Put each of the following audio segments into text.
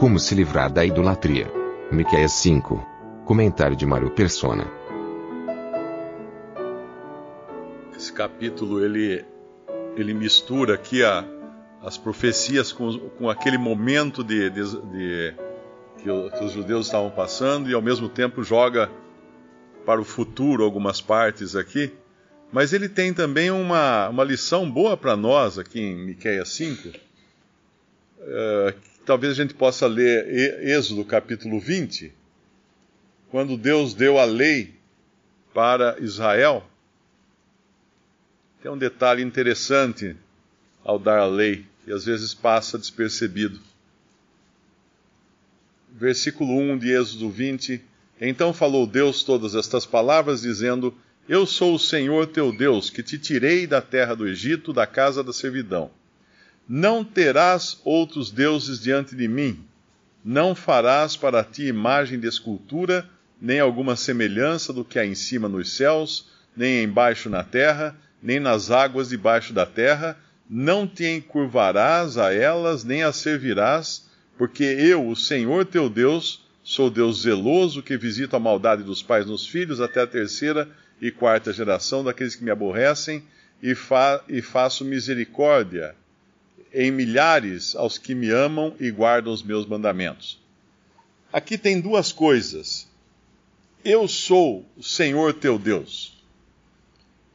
Como se livrar da idolatria. Miqueias 5. Comentário de Mário Persona. Esse capítulo ele, ele mistura aqui a, as profecias com, com aquele momento de, de, de que, o, que os judeus estavam passando e ao mesmo tempo joga para o futuro algumas partes aqui. Mas ele tem também uma, uma lição boa para nós aqui em Miqueias 5. Talvez a gente possa ler Êxodo capítulo 20, quando Deus deu a lei para Israel. Tem um detalhe interessante ao dar a lei, que às vezes passa despercebido. Versículo 1 de Êxodo 20: Então falou Deus todas estas palavras, dizendo: Eu sou o Senhor teu Deus, que te tirei da terra do Egito, da casa da servidão. Não terás outros deuses diante de mim. Não farás para ti imagem de escultura, nem alguma semelhança do que há em cima nos céus, nem embaixo na terra, nem nas águas debaixo da terra. Não te encurvarás a elas, nem as servirás, porque eu, o Senhor teu Deus, sou Deus zeloso, que visito a maldade dos pais nos filhos até a terceira e quarta geração daqueles que me aborrecem, e, fa e faço misericórdia em milhares aos que me amam e guardam os meus mandamentos. Aqui tem duas coisas. Eu sou o Senhor teu Deus.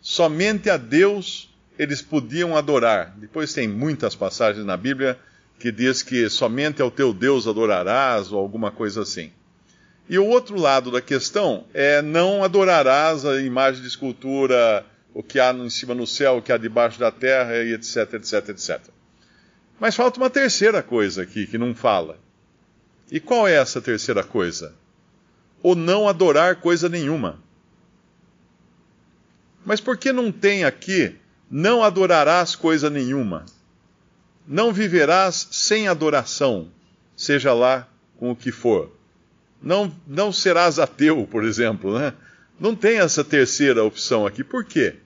Somente a Deus eles podiam adorar. Depois tem muitas passagens na Bíblia que diz que somente ao teu Deus adorarás ou alguma coisa assim. E o outro lado da questão é não adorarás a imagem de escultura, o que há em cima no céu, o que há debaixo da terra, e etc, etc, etc. Mas falta uma terceira coisa aqui que não fala. E qual é essa terceira coisa? O não adorar coisa nenhuma. Mas por que não tem aqui não adorarás coisa nenhuma? Não viverás sem adoração, seja lá com o que for. Não, não serás ateu, por exemplo, né? Não tem essa terceira opção aqui. Por quê?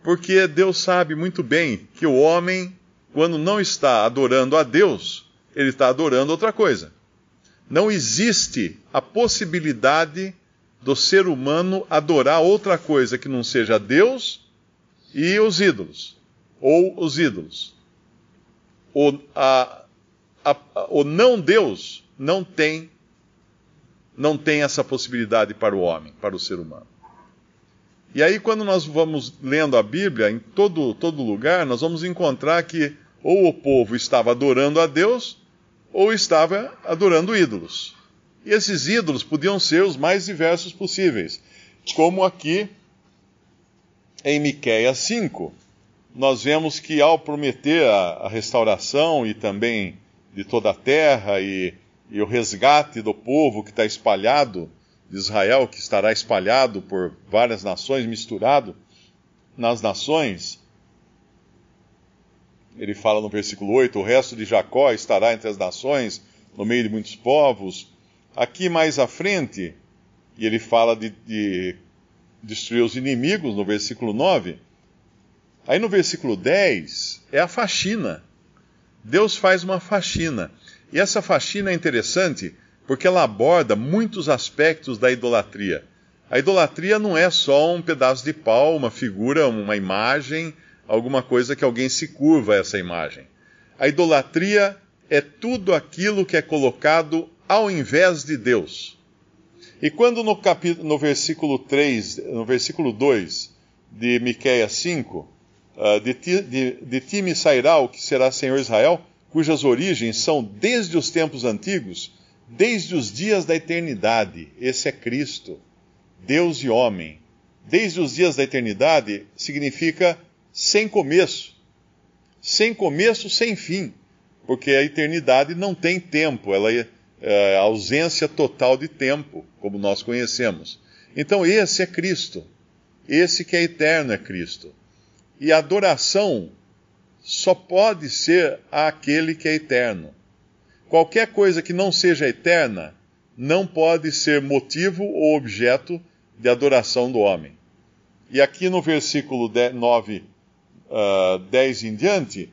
Porque Deus sabe muito bem que o homem quando não está adorando a Deus, ele está adorando outra coisa. Não existe a possibilidade do ser humano adorar outra coisa que não seja Deus e os ídolos, ou os ídolos. O, a, a, o não Deus não tem, não tem essa possibilidade para o homem, para o ser humano. E aí, quando nós vamos lendo a Bíblia, em todo, todo lugar, nós vamos encontrar que ou o povo estava adorando a Deus, ou estava adorando ídolos. E esses ídolos podiam ser os mais diversos possíveis, como aqui em Miqueias 5. Nós vemos que ao prometer a, a restauração e também de toda a terra e, e o resgate do povo que está espalhado, de Israel, que estará espalhado por várias nações, misturado nas nações, ele fala no versículo 8: o resto de Jacó estará entre as nações, no meio de muitos povos. Aqui mais à frente, e ele fala de, de destruir os inimigos, no versículo 9. Aí no versículo 10 é a faxina. Deus faz uma faxina. E essa faxina é interessante porque ela aborda muitos aspectos da idolatria. A idolatria não é só um pedaço de pau, uma figura, uma imagem alguma coisa que alguém se curva a essa imagem. A idolatria é tudo aquilo que é colocado ao invés de Deus. E quando no, capítulo, no versículo 3, no versículo 2 de Miqueias 5, uh, de, ti, de, de ti me sairá o que será Senhor Israel, cujas origens são desde os tempos antigos, desde os dias da eternidade. Esse é Cristo, Deus e homem. Desde os dias da eternidade significa sem começo. sem começo, sem fim, porque a eternidade não tem tempo, ela é, é ausência total de tempo, como nós conhecemos. Então, esse é Cristo. Esse que é eterno é Cristo. E a adoração só pode ser àquele que é eterno. Qualquer coisa que não seja eterna não pode ser motivo ou objeto de adoração do homem. E aqui no versículo 9, uh, 10 em diante,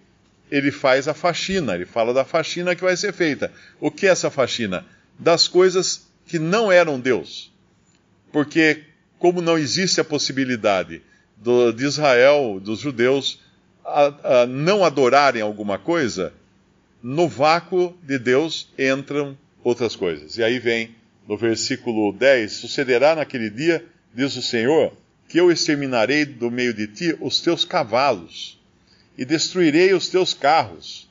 ele faz a faxina, ele fala da faxina que vai ser feita. O que é essa faxina? Das coisas que não eram Deus. Porque, como não existe a possibilidade do, de Israel, dos judeus, a, a não adorarem alguma coisa, no vácuo de Deus entram outras coisas. E aí vem no versículo 10: Sucederá naquele dia, diz o Senhor, que eu exterminarei do meio de ti os teus cavalos e destruirei os teus carros.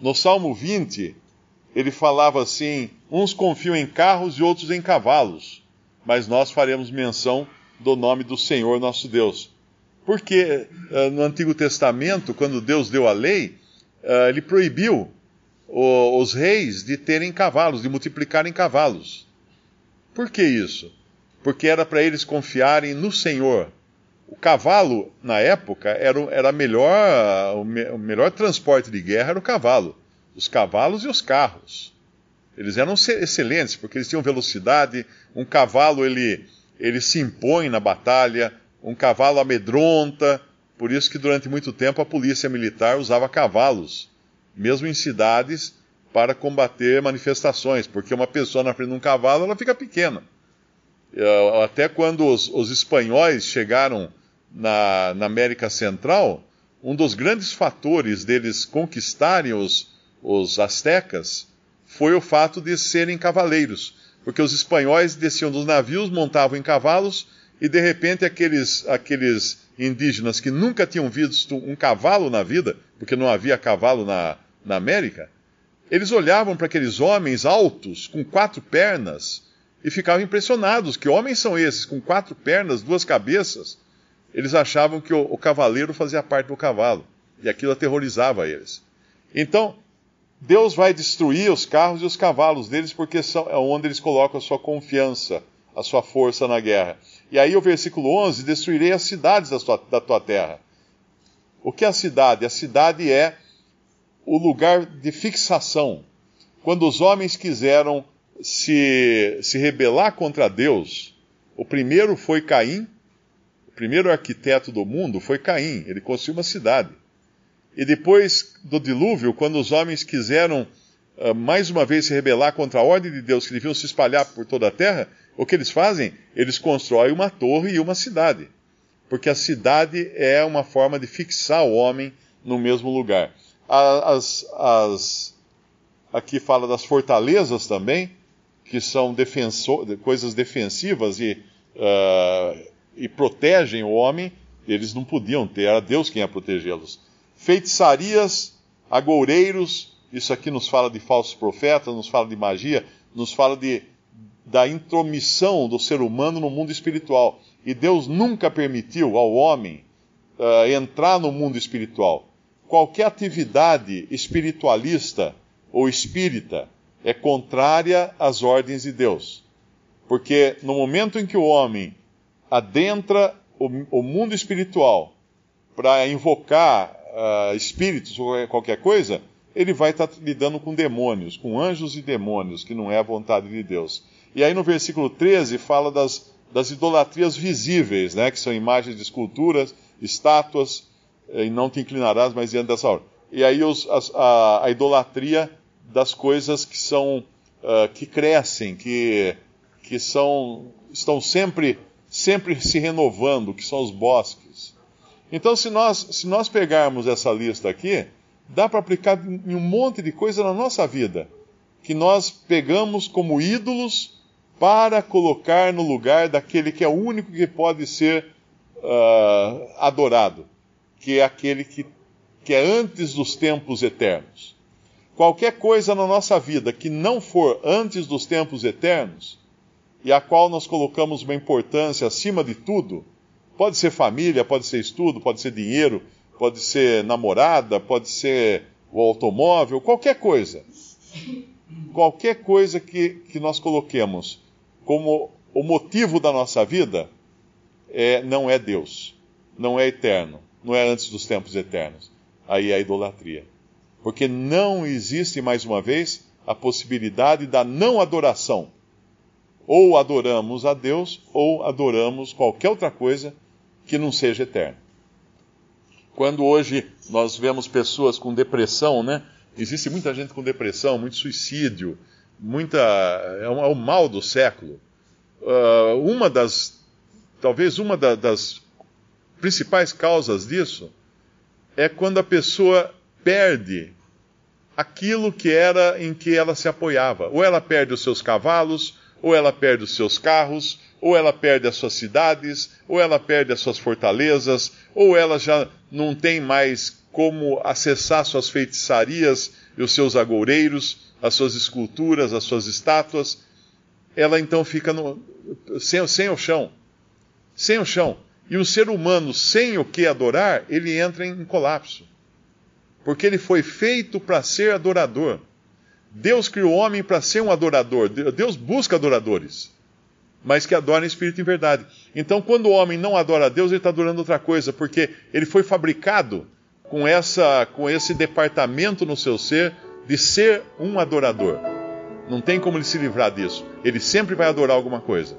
No Salmo 20, ele falava assim: uns confiam em carros e outros em cavalos, mas nós faremos menção do nome do Senhor nosso Deus. Porque uh, no Antigo Testamento, quando Deus deu a lei, uh, ele proibiu os reis de terem cavalos, de multiplicarem cavalos. Por que isso? Porque era para eles confiarem no Senhor. O cavalo, na época, era, era melhor, o, me, o melhor transporte de guerra era o cavalo. Os cavalos e os carros. Eles eram excelentes, porque eles tinham velocidade. Um cavalo, ele, ele se impõe na batalha um cavalo amedronta, por isso que durante muito tempo a polícia militar usava cavalos, mesmo em cidades, para combater manifestações, porque uma pessoa na frente de um cavalo ela fica pequena. Eh, até quando os, os espanhóis chegaram na, na, América Central, um dos grandes fatores deles conquistarem os, os astecas foi o fato de serem cavaleiros, porque os espanhóis desciam dos navios, montavam em cavalos e de repente aqueles, aqueles indígenas que nunca tinham visto um cavalo na vida, porque não havia cavalo na, na América, eles olhavam para aqueles homens altos, com quatro pernas, e ficavam impressionados. Que homens são esses, com quatro pernas, duas cabeças? Eles achavam que o, o cavaleiro fazia parte do cavalo, e aquilo aterrorizava eles. Então, Deus vai destruir os carros e os cavalos deles, porque são, é onde eles colocam a sua confiança, a sua força na guerra. E aí o versículo 11: Destruirei as cidades da tua, da tua terra. O que é a cidade? A cidade é o lugar de fixação. Quando os homens quiseram se, se rebelar contra Deus, o primeiro foi Caim, o primeiro arquiteto do mundo foi Caim, ele construiu uma cidade. E depois do dilúvio, quando os homens quiseram uh, mais uma vez se rebelar contra a ordem de Deus, que deviam se espalhar por toda a terra, o que eles fazem? Eles constroem uma torre e uma cidade. Porque a cidade é uma forma de fixar o homem no mesmo lugar. As, as, aqui fala das fortalezas também, que são defensor, coisas defensivas e, uh, e protegem o homem. Eles não podiam ter, era Deus quem ia protegê-los. Feitiçarias, agoureiros, isso aqui nos fala de falsos profetas, nos fala de magia, nos fala de da intromissão do ser humano no mundo espiritual. E Deus nunca permitiu ao homem uh, entrar no mundo espiritual. Qualquer atividade espiritualista ou espírita é contrária às ordens de Deus. Porque no momento em que o homem adentra o, o mundo espiritual para invocar uh, espíritos ou qualquer coisa, ele vai estar lidando com demônios, com anjos e demônios, que não é a vontade de Deus. E aí no versículo 13 fala das, das idolatrias visíveis, né, que são imagens de esculturas, estátuas, eh, e não te inclinarás mais diante dessa hora. E aí os, as, a, a, idolatria das coisas que são uh, que crescem, que, que são estão sempre sempre se renovando, que são os bosques. Então, se nós, se nós pegarmos essa lista aqui, dá para aplicar em um monte de coisa na nossa vida, que nós pegamos como ídolos para colocar no lugar daquele que é o único que pode ser uh, adorado, que é aquele que, que é antes dos tempos eternos. Qualquer coisa na nossa vida que não for antes dos tempos eternos, e a qual nós colocamos uma importância acima de tudo, pode ser família, pode ser estudo, pode ser dinheiro, pode ser namorada, pode ser o automóvel, qualquer coisa. Qualquer coisa que, que nós coloquemos como o motivo da nossa vida é, não é Deus, não é eterno, não é antes dos tempos eternos. Aí é a idolatria. Porque não existe, mais uma vez, a possibilidade da não adoração. Ou adoramos a Deus, ou adoramos qualquer outra coisa que não seja eterna. Quando hoje nós vemos pessoas com depressão, né? Existe muita gente com depressão, muito suicídio, muita é, um, é o mal do século. Uh, uma das, talvez uma da, das principais causas disso é quando a pessoa perde aquilo que era em que ela se apoiava. Ou ela perde os seus cavalos, ou ela perde os seus carros, ou ela perde as suas cidades, ou ela perde as suas fortalezas, ou ela já não tem mais como acessar suas feitiçarias e os seus agoureiros, as suas esculturas, as suas estátuas. Ela então fica no, sem, sem o chão. Sem o chão. E o ser humano, sem o que adorar, ele entra em colapso. Porque ele foi feito para ser adorador. Deus criou o homem para ser um adorador. Deus busca adoradores, mas que adorem em espírito em verdade. Então, quando o homem não adora a Deus, ele está adorando outra coisa, porque ele foi fabricado com, essa, com esse departamento no seu ser de ser um adorador. Não tem como ele se livrar disso. Ele sempre vai adorar alguma coisa.